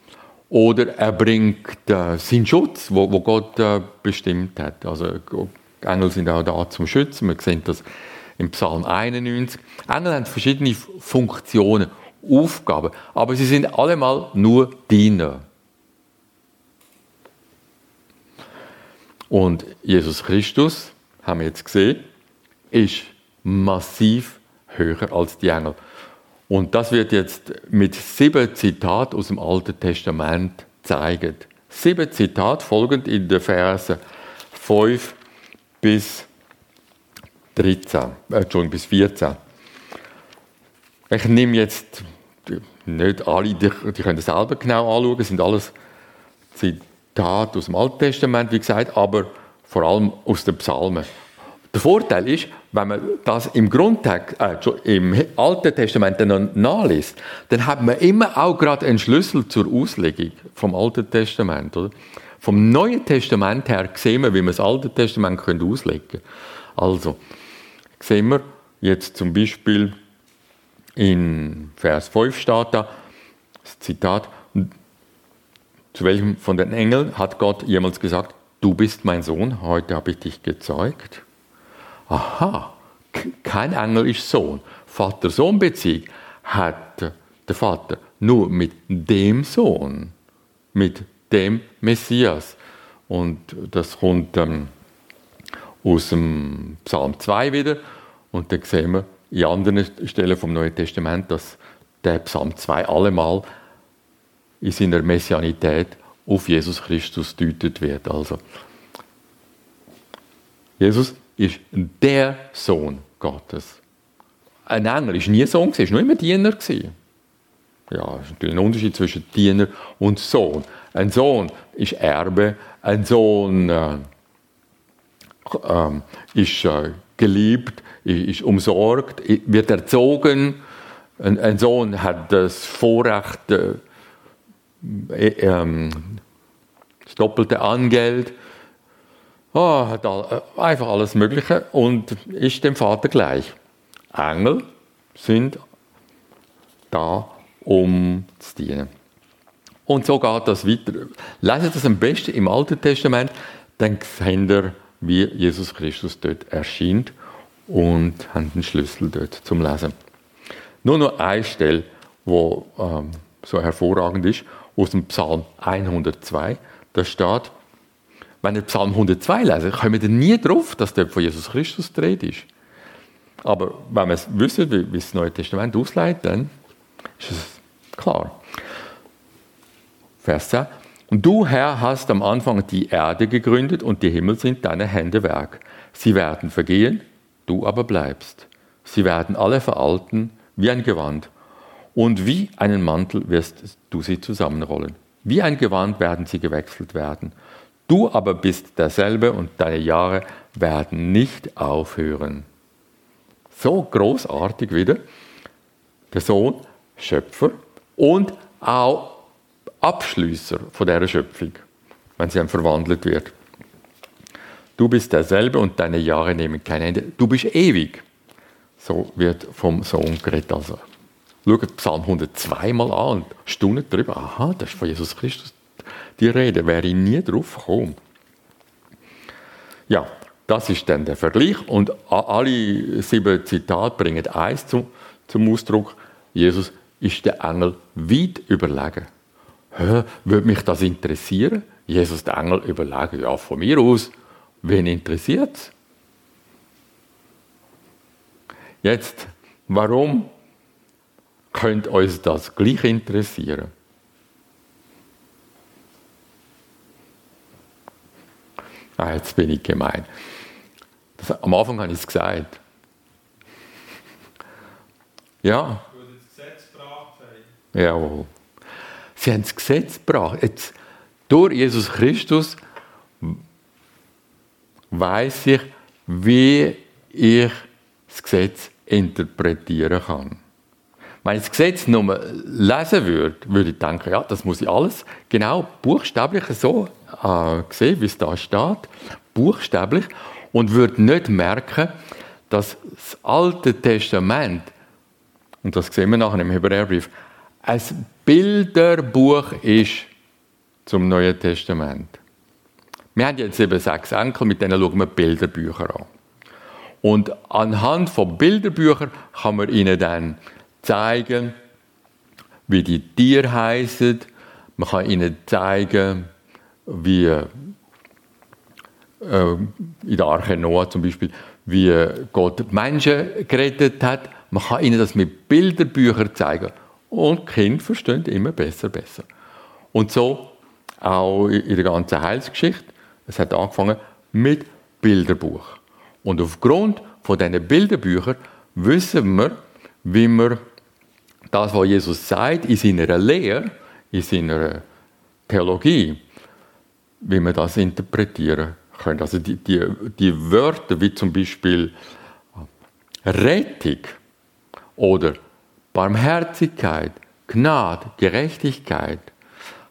Oder er bringt äh, seinen Schutz, wo, wo Gott äh, bestimmt hat. Also Engel sind auch da zum Schützen. Wir sehen das im Psalm 91. Engel haben verschiedene Funktionen, Aufgaben, aber sie sind allemal nur Diener. Und Jesus Christus, haben wir jetzt gesehen, ist massiv höher als die Engel. Und das wird jetzt mit sieben Zitaten aus dem Alten Testament zeigen. Sieben Zitate folgend in den Versen 5 bis 13, äh, Entschuldigung, bis 14. Ich nehme jetzt nicht alle, die, die können selber genau anschauen, das sind alles Zitate aus dem Alten Testament, wie gesagt, aber vor allem aus den Psalmen. Der Vorteil ist, wenn man das im Grundtext, äh, im Alten Testament dann nachliest, dann hat man immer auch gerade einen Schlüssel zur Auslegung vom Alten Testament. Oder? Vom Neuen Testament her sehen wir, wie wir das Alte Testament können auslegen können. Also, sehen wir jetzt zum Beispiel in Vers 5 steht da, das Zitat, zu welchem von den Engeln hat Gott jemals gesagt, du bist mein Sohn, heute habe ich dich gezeugt? Aha, kein Engel ist Sohn. Vater-Sohn-Beziehung hat der Vater nur mit dem Sohn, mit dem Messias. Und das kommt ähm, aus dem Psalm 2 wieder. Und dann sehen wir in anderen Stellen vom Neuen Testament, dass der Psalm 2 allemal in seiner Messianität auf Jesus Christus deutet wird. Also, Jesus ist der Sohn Gottes. Ein Engel war nie Sohn, war nur immer Diener. Ja, es ist natürlich ein Unterschied zwischen Diener und Sohn. Ein Sohn ist Erbe, ein Sohn äh, äh, ist äh, geliebt, ist umsorgt, wird erzogen. Ein, ein Sohn hat das Vorrecht, äh, äh, ähm, das doppelte Angeld, oh, hat äh, einfach alles Mögliche und ist dem Vater gleich. Engel sind da, um zu dienen. Und so geht das weiter. Lesen das am besten im Alten Testament, dann seht ihr, wie Jesus Christus dort erscheint und haben den Schlüssel dort zum Lesen. Nur noch eine Stelle, wo ähm, so hervorragend ist, aus dem Psalm 102. Da steht, wenn ihr Psalm 102 lesen, kommt ihr nie drauf, dass dort von Jesus Christus dreht ist. Aber wenn wir es wissen, wie, wie das Neue Testament ausleitet, dann ist es klar. Vers 10. Und du, Herr, hast am Anfang die Erde gegründet und die Himmel sind deine Hände Werk. Sie werden vergehen, du aber bleibst. Sie werden alle veralten wie ein Gewand. Und wie einen Mantel wirst du sie zusammenrollen. Wie ein Gewand werden sie gewechselt werden. Du aber bist derselbe und deine Jahre werden nicht aufhören. So großartig wieder. Der Sohn, Schöpfer und auch Abschließer von dieser Schöpfung, wenn sie dann verwandelt wird. Du bist derselbe und deine Jahre nehmen kein Ende. Du bist ewig. So wird vom Sohn geredet. Also, schaut Psalm 102 mal an und staunet darüber. Aha, das ist von Jesus Christus die Rede. Wäre ich nie drauf gekommen. Ja, das ist dann der Vergleich. Und alle sieben Zitate bringen eins zum, zum Ausdruck. Jesus ist der Engel weit überlegen. Hä, würde mich das interessieren? Jesus, der Engel, überlegen, ja, von mir aus, wen interessiert es? Jetzt, warum könnte uns das gleich interessieren? Ah, jetzt bin ich gemein. Das, am Anfang habe ich es gesagt. Ja. Jawohl. Sie haben das Gesetz gebracht. Jetzt, durch Jesus Christus weiß ich, wie ich das Gesetz interpretieren kann. Wenn ich das Gesetz nur lesen würde, würde ich denken, ja, das muss ich alles genau buchstäblich so äh, sehen, wie es da steht, buchstäblich, und würde nicht merken, dass das Alte Testament, und das sehen wir nachher im Hebräerbrief, ein Bilderbuch ist zum Neuen Testament. Wir haben jetzt eben sechs Enkel, mit denen schauen wir Bilderbücher an. Und anhand von Bilderbüchern kann man ihnen dann zeigen, wie die Tiere heißen. Man kann ihnen zeigen, wie äh, in der Arche Noah zum Beispiel, wie Gott Menschen gerettet hat. Man kann ihnen das mit Bilderbüchern zeigen. Und Kinder verstehen immer besser, besser. Und so auch in der ganzen Heilsgeschichte. Es hat angefangen mit Bilderbuch. Und aufgrund von diesen Bilderbüchern wissen wir, wie wir das, was Jesus sagt, in seiner Lehre, in seiner Theologie, wie wir das interpretieren können. Also die, die, die Wörter wie zum Beispiel Rettung oder Barmherzigkeit, Gnade, Gerechtigkeit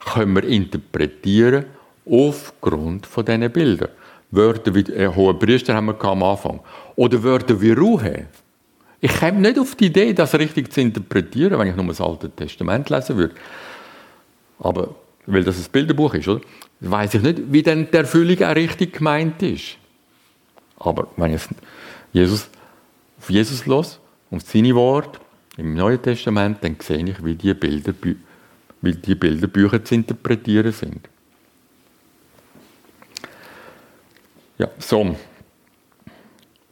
können wir interpretieren aufgrund von diesen Bildern. Wörter wie äh, hohe Priester haben wir am Anfang. Oder Wörter wie Ruhe. Ich komme nicht auf die Idee, das richtig zu interpretieren, wenn ich nur das Alte Testament lesen würde. Aber, weil das ein Bilderbuch ist, oder? Weiß ich nicht, wie denn der Erfüllung auch richtig gemeint ist. Aber wenn ich Jesus, auf Jesus los, auf seine Worte, im Neuen Testament, dann sehe ich, wie die, Bilder, wie die Bilderbücher zu interpretieren sind. Ja, so.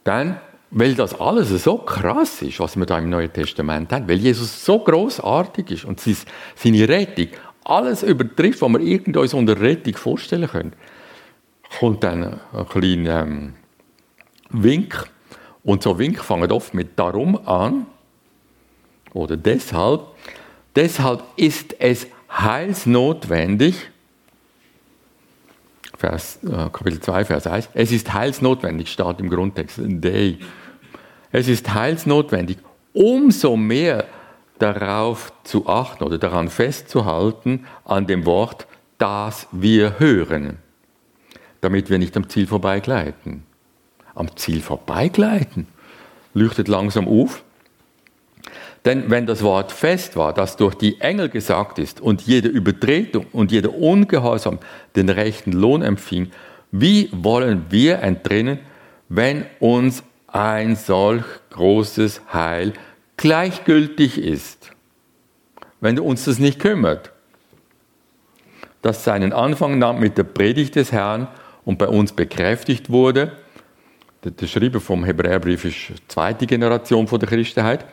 Dann, weil das alles so krass ist, was wir da im Neuen Testament haben, weil Jesus so großartig ist und seine Rettung alles übertrifft, was wir irgendwie uns unter Rettung vorstellen können, kommt dann ein kleiner ähm, Wink. Und so Wink fangen oft mit darum an, oder deshalb, deshalb ist es heilsnotwendig, Vers, äh, Kapitel 2, Vers 1, es ist heilsnotwendig, steht im Grundtext, day. Es ist heilsnotwendig, umso mehr darauf zu achten oder daran festzuhalten, an dem Wort, das wir hören, damit wir nicht am Ziel vorbeigleiten. Am Ziel vorbeigleiten? Leuchtet langsam auf. Denn wenn das Wort fest war, das durch die Engel gesagt ist und jede Übertretung und jeder Ungehorsam den rechten Lohn empfing, wie wollen wir entrinnen, wenn uns ein solch großes Heil gleichgültig ist, wenn uns das nicht kümmert? Das seinen Anfang nahm mit der Predigt des Herrn und bei uns bekräftigt wurde. Der Schreiber vom Hebräerbrief ist zweite Generation von der Christenheit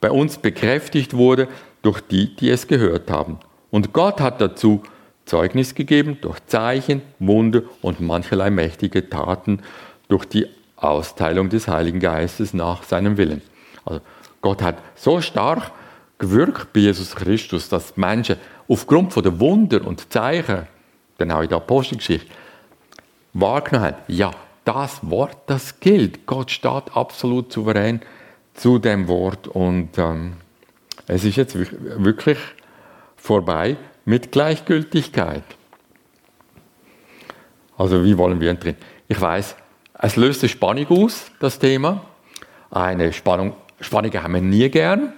bei uns bekräftigt wurde durch die, die es gehört haben. Und Gott hat dazu Zeugnis gegeben durch Zeichen, Wunder und mancherlei mächtige Taten durch die Austeilung des Heiligen Geistes nach seinem Willen. Also Gott hat so stark gewirkt bei Jesus Christus, dass Menschen aufgrund von der Wunder und Zeichen, auch in der Apostelgeschichte, wahrgenommen haben, ja, das Wort, das gilt. Gott steht absolut souverän zu dem Wort und ähm, es ist jetzt wirklich vorbei mit Gleichgültigkeit. Also wie wollen wir drin? Ich weiß, es löst eine Spannung aus, das Thema. Eine Spannung, Spannung haben wir nie gern.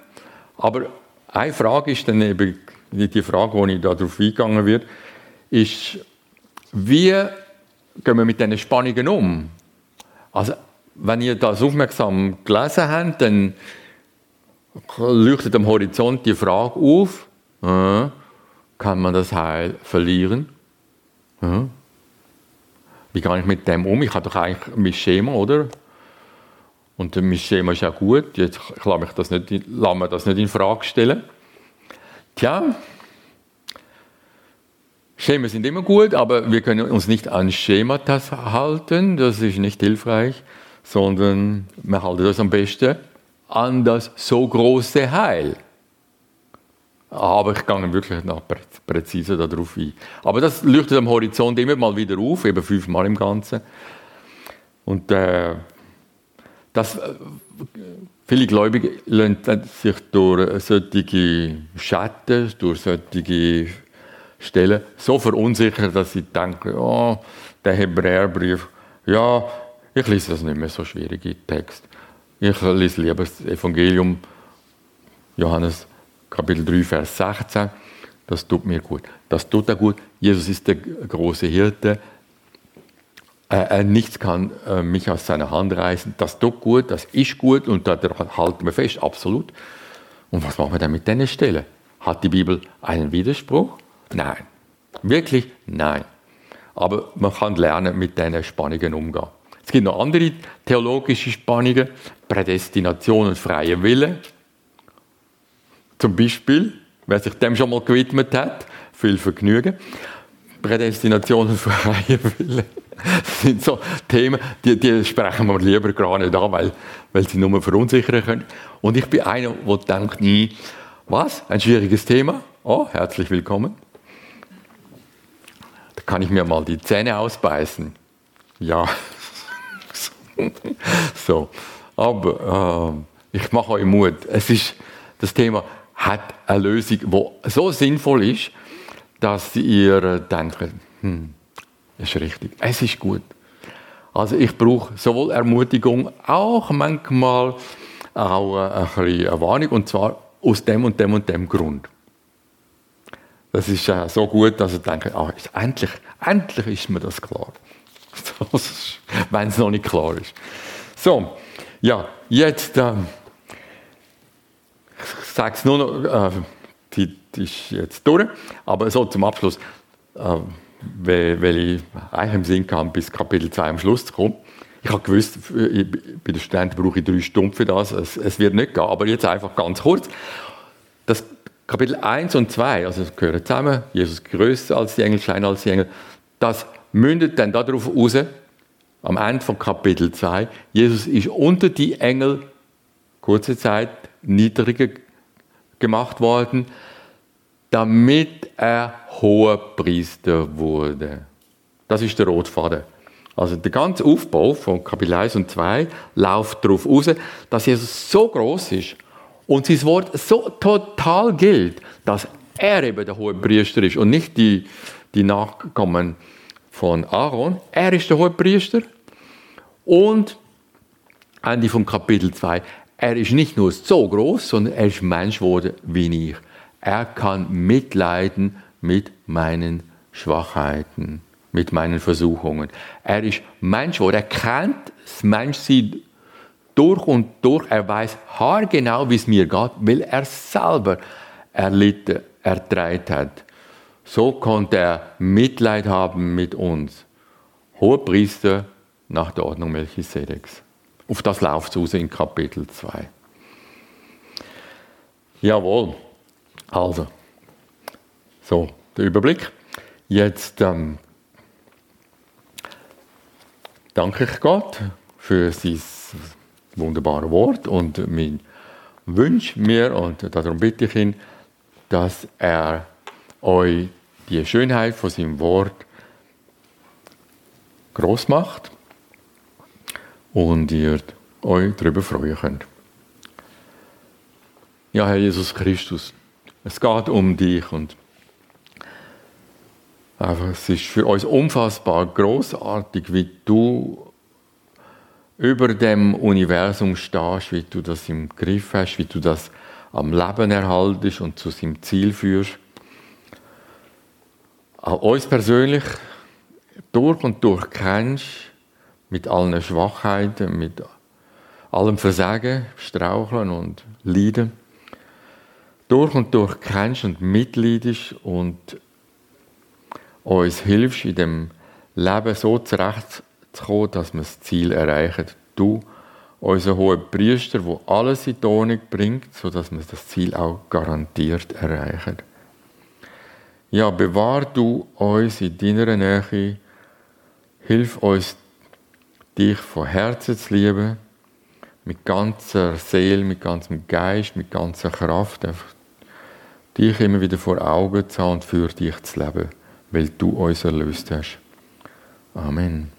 Aber eine Frage ist dann eben die Frage, wo ich darauf eingegangen wird, ist, wie gehen wir mit diesen Spannungen um? Also wenn ihr das aufmerksam gelesen habt, dann leuchtet am Horizont die Frage auf, äh, kann man das Heil verlieren? Äh, wie gehe ich mit dem um? Ich habe doch eigentlich mein Schema, oder? Und mein Schema ist auch gut. Jetzt lasse ich das nicht, lasse mir das nicht in Frage stellen. Tja, Schema sind immer gut, aber wir können uns nicht an Schemata halten. Das ist nicht hilfreich sondern wir halten das am besten an das so große Heil. Aber ich gehe wirklich noch präziser darauf ein. Aber das leuchtet am Horizont immer mal wieder auf, eben fünfmal im Ganzen. Und äh, das, äh, viele Gläubige lassen sich durch solche Schatten, durch solche Stellen so verunsichern, dass sie denken, oh, der Hebräerbrief, ja, ich lese das nicht mehr so schwierige Text. Ich lese lieber das Evangelium, Johannes Kapitel 3, Vers 16. Das tut mir gut. Das tut er gut. Jesus ist der große Hirte. Äh, nichts kann äh, mich aus seiner Hand reißen. Das tut gut, das ist gut und da halten wir fest, absolut. Und was machen wir dann mit diesen Stellen? Hat die Bibel einen Widerspruch? Nein. Wirklich? Nein. Aber man kann lernen, mit diesen Spannungen umgehen. Es gibt noch andere theologische Spannungen, Prädestination und freie Wille. Zum Beispiel, wer sich dem schon mal gewidmet hat, viel Vergnügen. Prädestination und *laughs* freie Wille. Das sind so Themen, die, die sprechen wir lieber gar nicht an, weil, weil sie nur verunsichern können. Und ich bin einer, der denkt, hm, was? Ein schwieriges Thema? Oh, herzlich willkommen. Da kann ich mir mal die Zähne ausbeißen. Ja. *laughs* so. Aber äh, ich mache euch Mut. Es ist, das Thema hat eine Lösung, die so sinnvoll ist, dass ihr denkt, hm, ist richtig, es ist gut. Also ich brauche sowohl Ermutigung, auch manchmal auch ein bisschen eine Warnung, und zwar aus dem und dem und dem Grund. Das ist äh, so gut, dass ich denke, ah, endlich, endlich ist mir das klar. *laughs* wenn es noch nicht klar ist. So, ja, jetzt, äh, ich sage es nur noch, äh, die, die, ist jetzt durch, aber so zum Abschluss, äh, weil, weil ich eigentlich im Sinn kam, bis Kapitel 2 am Schluss zu kommen. Ich habe gewusst, ich, bei den Studenten brauche ich drei Stunden für das, es, es wird nicht gehen, aber jetzt einfach ganz kurz. Das Kapitel 1 und 2, also das gehören zusammen, Jesus größer als die Engel, kleiner als die Engel, das mündet dann darauf raus, am Ende von Kapitel 2, Jesus ist unter die Engel kurze Zeit niedriger gemacht worden, damit er hoher Priester wurde. Das ist der Rotfaden. Also der ganze Aufbau von Kapitel 1 und 2 läuft darauf aus, dass Jesus so groß ist und sein Wort so total gilt, dass er eben der hohe Priester ist und nicht die, die Nachkommen von Aaron. Er ist der hohe Priester und Ende vom Kapitel 2. Er ist nicht nur so groß, sondern er ist Mensch geworden wie ich. Er kann mitleiden mit meinen Schwachheiten mit meinen Versuchungen. Er ist Mensch, der kennt das Menschsein durch und durch. Er weiß haargenau, wie es mir geht, weil er selber erlitten, erträgt hat. So konnte er Mitleid haben mit uns. Hoher Priester nach der Ordnung Melchisedeks. Auf das läuft es aus in Kapitel 2. Jawohl. Also, so, der Überblick. Jetzt ähm, danke ich Gott für sein wunderbares Wort und mein wünsche mir, und darum bitte ich ihn, dass er euch die Schönheit von seinem Wort groß macht und ihr euch darüber freuen könnt. Ja, Herr Jesus Christus, es geht um dich und es ist für uns unfassbar großartig, wie du über dem Universum stehst, wie du das im Griff hast, wie du das am Leben erhaltest und zu seinem Ziel führst. Auch uns persönlich durch und durch kennst, mit allen Schwachheiten, mit allem Versagen, Straucheln und Leiden. Durch und durch kennst und mitleidest und uns hilfst, in dem Leben so zurechtzukommen, dass wir das Ziel erreichen. Du, unser hoher Priester, der alles in die Ordnung bringt, sodass wir das Ziel auch garantiert erreichen. Ja, bewahr du uns in deiner Nähe, hilf uns, dich von Herzen zu lieben, mit ganzer Seele, mit ganzem Geist, mit ganzer Kraft, einfach dich immer wieder vor Augen zu haben und für dich zu leben weil du uns erlöst hast. Amen.